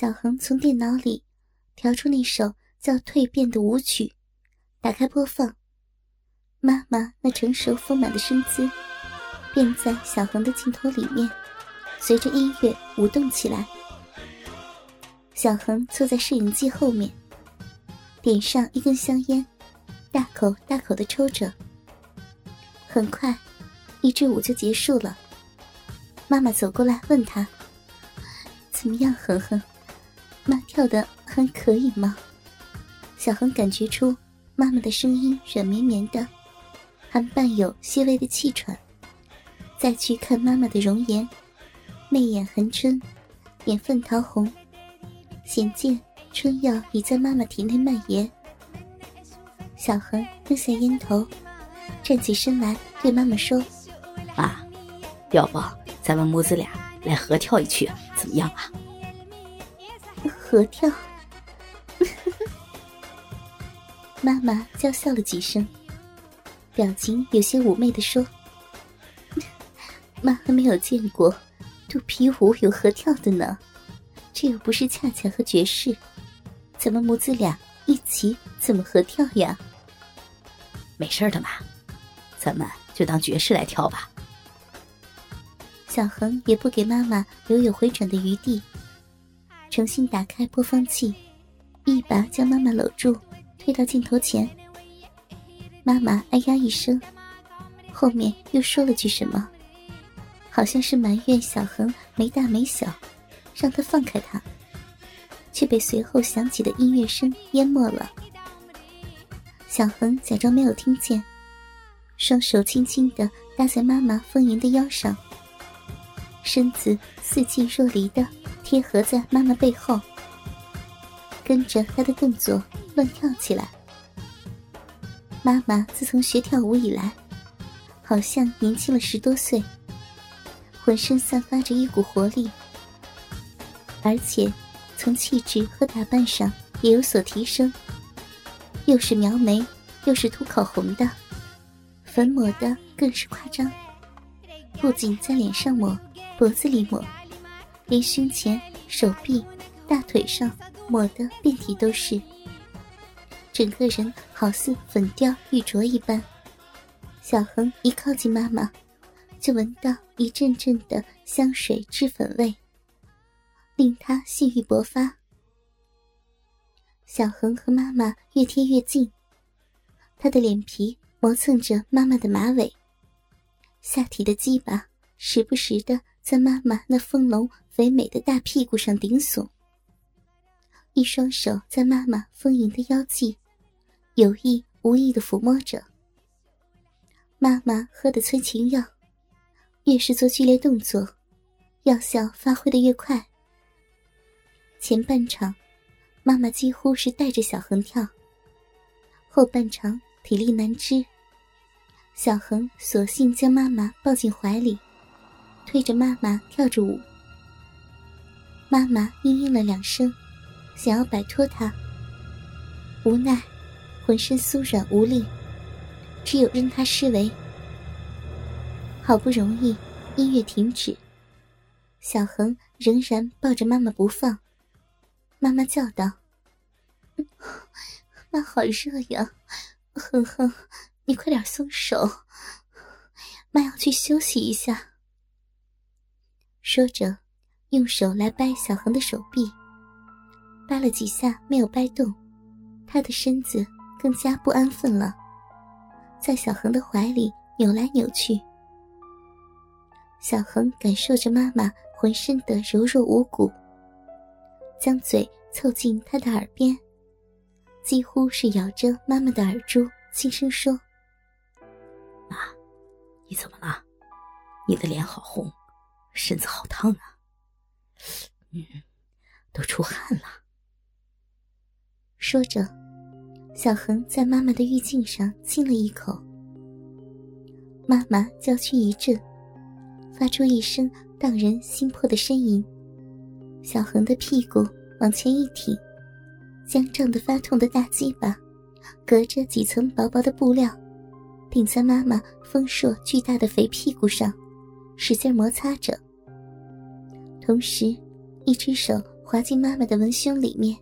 小恒从电脑里调出那首叫《蜕变》的舞曲，打开播放。妈妈那成熟丰满的身姿，便在小恒的镜头里面，随着音乐舞动起来。小恒坐在摄影机后面，点上一根香烟，大口大口的抽着。很快，一支舞就结束了。妈妈走过来问他：“怎么样，恒恒？妈跳的还可以吗？”小恒感觉出妈妈的声音软绵绵的。还伴有些微的气喘。再去看妈妈的容颜，媚眼含春，眼泛桃红，显见春药已在妈妈体内蔓延。小恒扔下烟头，站起身来对妈妈说：“妈，要不咱们母子俩来合跳一曲，怎么样啊？”合跳。妈妈娇笑了几声。表情有些妩媚的说：“妈还没有见过肚皮舞有合跳的呢，这又不是恰恰和爵士，咱们母子俩一起怎么合跳呀？”没事的嘛，咱们就当爵士来跳吧。小恒也不给妈妈留有回转的余地，重新打开播放器，一把将妈妈搂住，推到镜头前。妈妈哎呀一声，后面又说了句什么，好像是埋怨小恒没大没小，让他放开他，却被随后响起的音乐声淹没了。小恒假装没有听见，双手轻轻的搭在妈妈丰盈的腰上，身子似近若离的贴合在妈妈背后，跟着她的动作乱跳起来。妈妈自从学跳舞以来，好像年轻了十多岁，浑身散发着一股活力，而且从气质和打扮上也有所提升。又是描眉，又是涂口红的，粉抹的更是夸张，不仅在脸上抹，脖子里抹，连胸前、手臂、大腿上抹的遍体都是。整个人好似粉雕玉琢一般，小恒一靠近妈妈，就闻到一阵阵的香水脂粉味，令他性欲勃发。小恒和妈妈越贴越近，他的脸皮磨蹭着妈妈的马尾，下体的鸡巴时不时的在妈妈那丰隆肥美的大屁股上顶耸，一双手在妈妈丰盈的腰际。有意无意的抚摸着。妈妈喝的催情药，越是做剧烈动作，药效发挥的越快。前半场，妈妈几乎是带着小恒跳；后半场体力难支，小恒索性将妈妈抱进怀里，推着妈妈跳着舞。妈妈嘤嘤了两声，想要摆脱他，无奈。浑身酥软无力，只有任他施为。好不容易音乐停止，小恒仍然抱着妈妈不放。妈妈叫道：“ 妈好热呀，恒恒，你快点松手，妈要去休息一下。”说着，用手来掰小恒的手臂，掰了几下没有掰动，他的身子。更加不安分了，在小恒的怀里扭来扭去。小恒感受着妈妈浑身的柔弱无骨，将嘴凑近他的耳边，几乎是咬着妈妈的耳珠，轻声说：“妈，你怎么了？你的脸好红，身子好烫啊！嗯，都出汗了。”说着。小恒在妈妈的玉颈上亲了一口，妈妈娇躯一震，发出一声荡人心魄的呻吟。小恒的屁股往前一挺，将胀得发痛的大鸡巴，隔着几层薄薄的布料，顶在妈妈丰硕巨大的肥屁股上，使劲摩擦着。同时，一只手滑进妈妈的文胸里面，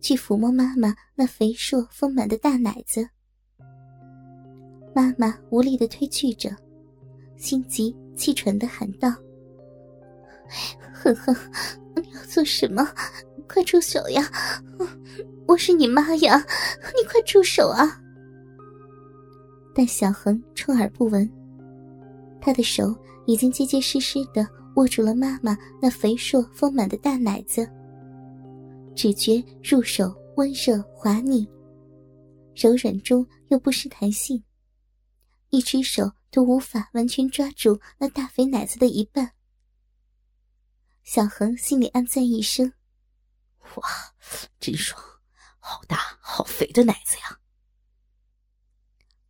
去抚摸妈妈那肥硕丰满的大奶子。妈妈无力的推拒着，心急气喘的喊道：“哼哼，你要做什么？快住手呀！我是你妈呀，你快住手啊！”但小恒充耳不闻，他的手已经结结实实的握住了妈妈那肥硕丰满的大奶子，只觉入手温热滑腻，柔软中又不失弹性。一只手都无法完全抓住那大肥奶子的一半。小恒心里暗赞一声：“哇，真爽，好大好肥的奶子呀！”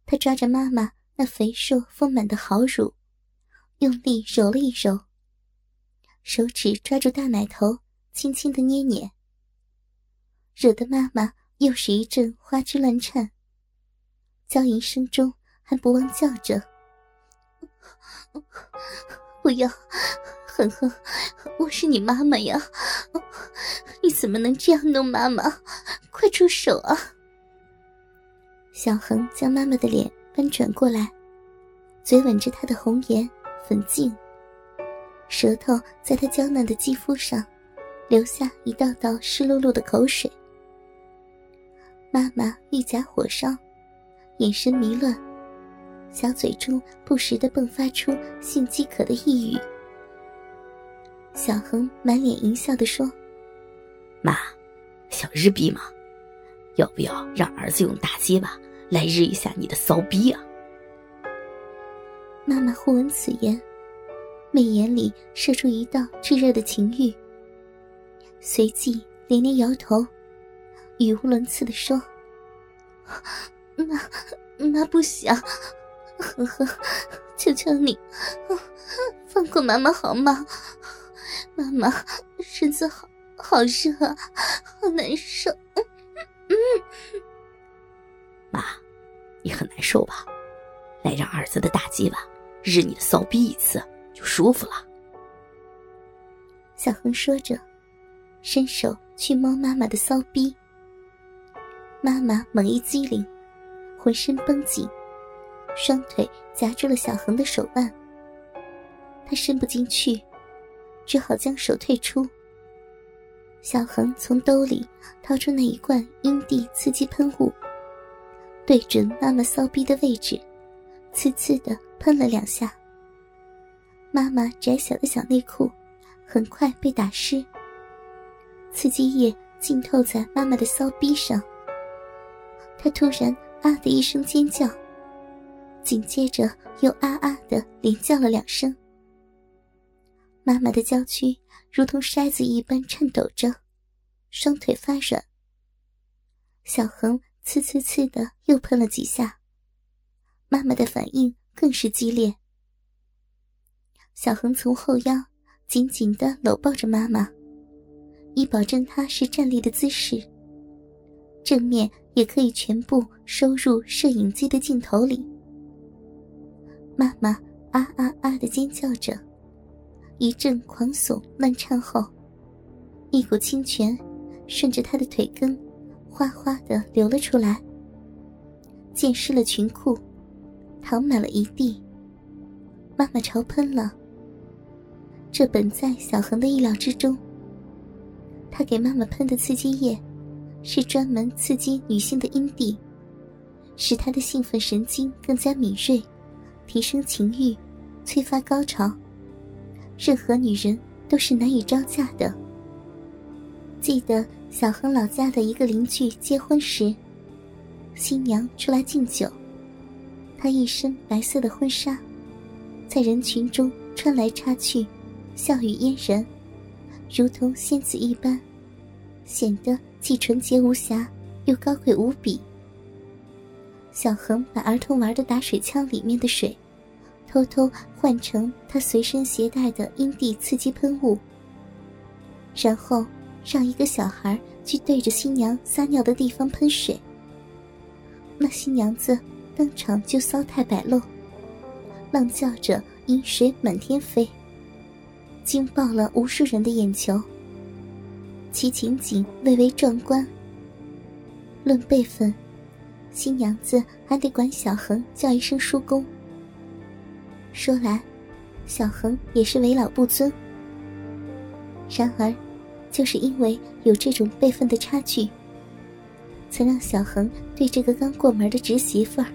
他抓着妈妈那肥硕丰满的好乳，用力揉了一揉，手指抓住大奶头，轻轻的捏捏，惹得妈妈又是一阵花枝乱颤，娇吟声中。还不忘叫着：“不要，恒恒，我是你妈妈呀！你怎么能这样弄妈妈？快住手啊！”小恒将妈妈的脸翻转过来，嘴吻着她的红颜粉颈，舌头在她娇嫩的肌肤上留下一道道湿漉漉的口水。妈妈一颊火烧，眼神迷乱。小嘴中不时的迸发出性饥渴的呓语。小恒满脸淫笑的说：“妈，想日逼吗？要不要让儿子用大鸡巴来日一下你的骚逼啊？”妈妈忽闻此言，媚眼里射出一道炙热的情欲，随即连连摇头，语无伦次的说：“妈，妈不想。”呵呵，求求你，放过妈妈好吗？妈妈身子好好热，好难受。嗯，妈，你很难受吧？来让儿子的大鸡巴日你的骚逼一次，就舒服了。小恒说着，伸手去摸妈妈的骚逼。妈妈猛一激灵，浑身绷紧。双腿夹住了小恒的手腕，他伸不进去，只好将手退出。小恒从兜里掏出那一罐阴蒂刺激喷雾，对准妈妈骚逼的位置，呲呲的喷了两下。妈妈窄小的小内裤很快被打湿，刺激液浸透在妈妈的骚逼上。她突然啊的一声尖叫。紧接着又啊啊的连叫了两声，妈妈的娇躯如同筛子一般颤抖着，双腿发软。小恒呲呲呲的又喷了几下，妈妈的反应更是激烈。小恒从后腰紧紧的搂抱着妈妈，以保证她是站立的姿势，正面也可以全部收入摄影机的镜头里。妈妈啊啊啊的尖叫着，一阵狂耸乱颤后，一股清泉顺着她的腿根哗哗的流了出来，溅湿了裙裤，淌满了一地。妈妈潮喷了。这本在小恒的意料之中。他给妈妈喷的刺激液，是专门刺激女性的阴蒂，使她的兴奋神经更加敏锐。提升情欲，催发高潮，任何女人都是难以招架的。记得小恒老家的一个邻居结婚时，新娘出来敬酒，她一身白色的婚纱，在人群中穿来插去，笑语嫣然，如同仙子一般，显得既纯洁无瑕，又高贵无比。小恒把儿童玩的打水枪里面的水，偷偷换成他随身携带的阴蒂刺激喷雾，然后让一个小孩去对着新娘撒尿的地方喷水。那新娘子当场就骚态摆露，浪叫着阴水满天飞，惊爆了无数人的眼球。其情景蔚为壮观。论辈分，新娘子还得管小恒叫一声叔公。说来，小恒也是为老不尊。然而，就是因为有这种辈分的差距，曾让小恒对这个刚过门的侄媳妇儿，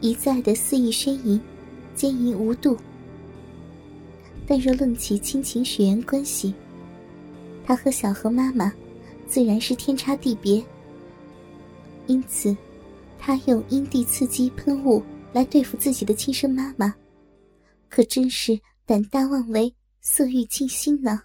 一再的肆意呻吟，奸淫无度。但若论起亲情血缘关系，他和小何妈妈自然是天差地别。因此，他用阴蒂刺激喷雾来对付自己的亲生妈妈，可真是胆大妄为、色欲尽心呢。